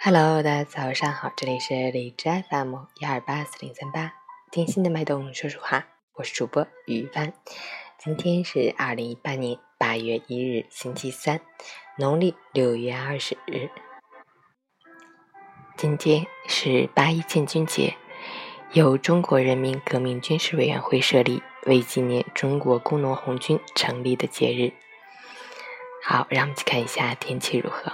Hello，大家早上好，这里是荔枝 FM 幺二八四零三八，听心的脉动说说话，我是主播雨帆。今天是二零一八年八月一日，星期三，农历六月二十日。今天是八一建军节，由中国人民革命军事委员会设立，为纪念中国工农红军成立的节日。好，让我们去看一下天气如何。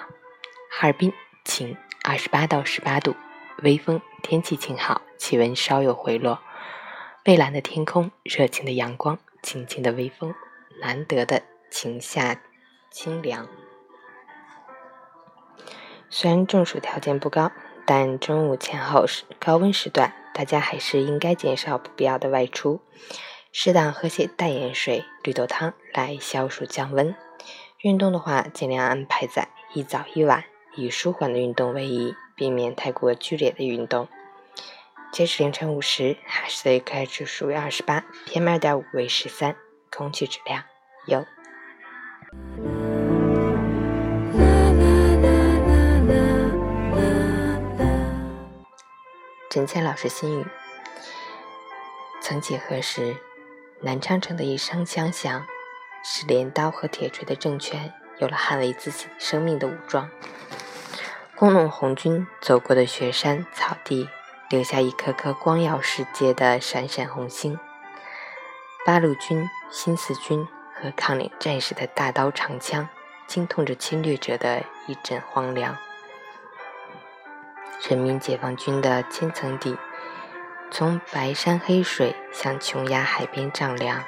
哈尔滨晴。二十八到十八度，微风，天气晴好，气温稍有回落。蔚蓝的天空，热情的阳光，轻轻的微风，难得的晴夏清凉。虽然中暑条件不高，但中午前后是高温时段，大家还是应该减少不必要的外出，适当喝些淡盐水、绿豆汤来消暑降温。运动的话，尽量安排在一早一晚。以舒缓的运动为宜，避免太过剧烈的运动。截止凌晨五时，海市的 AQI 指数为二十八，PM 二点五为十三，空气质量优。陈谦老师心语：曾几何时，南昌城的一声枪响，使镰刀和铁锤的政权有了捍卫自己生命的武装。工农红军走过的雪山草地，留下一颗颗光耀世界的闪闪红星。八路军、新四军和抗联战士的大刀长枪，惊痛着侵略者的一阵荒凉。人民解放军的千层底，从白山黑水向琼崖海边丈量。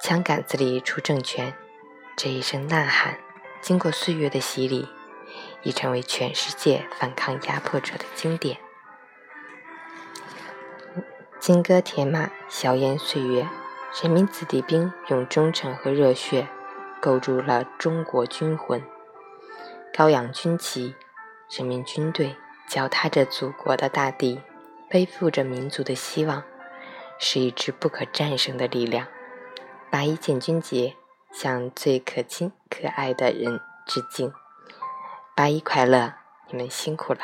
枪杆子里出政权，这一声呐喊，经过岁月的洗礼。已成为全世界反抗压迫者的经典。金戈铁马，硝烟岁月，人民子弟兵用忠诚和热血构筑了中国军魂。高扬军旗，人民军队脚踏着祖国的大地，背负着民族的希望，是一支不可战胜的力量。八一建军节，向最可亲可爱的人致敬。八一快乐！你们辛苦了。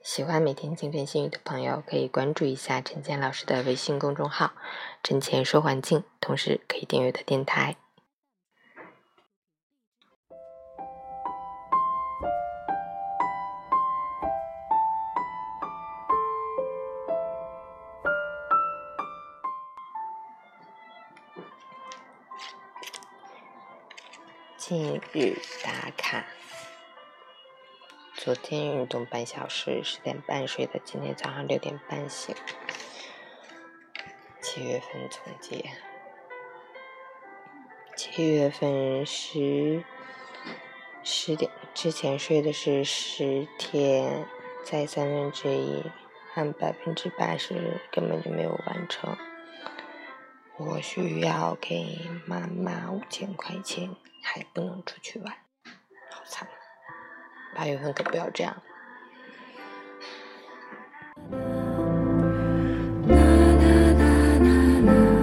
喜欢每天清晨心语的朋友，可以关注一下陈倩老师的微信公众号“陈倩说环境”，同时可以订阅的电台。近日打卡：昨天运动半小时，十点半睡的，今天早上六点半醒。七月份总结：七月份十十点之前睡的是十天，再三分之一，按百分之八十根本就没有完成。我需要给妈妈五千块钱。还不能出去玩，好惨！八月份可不要这样。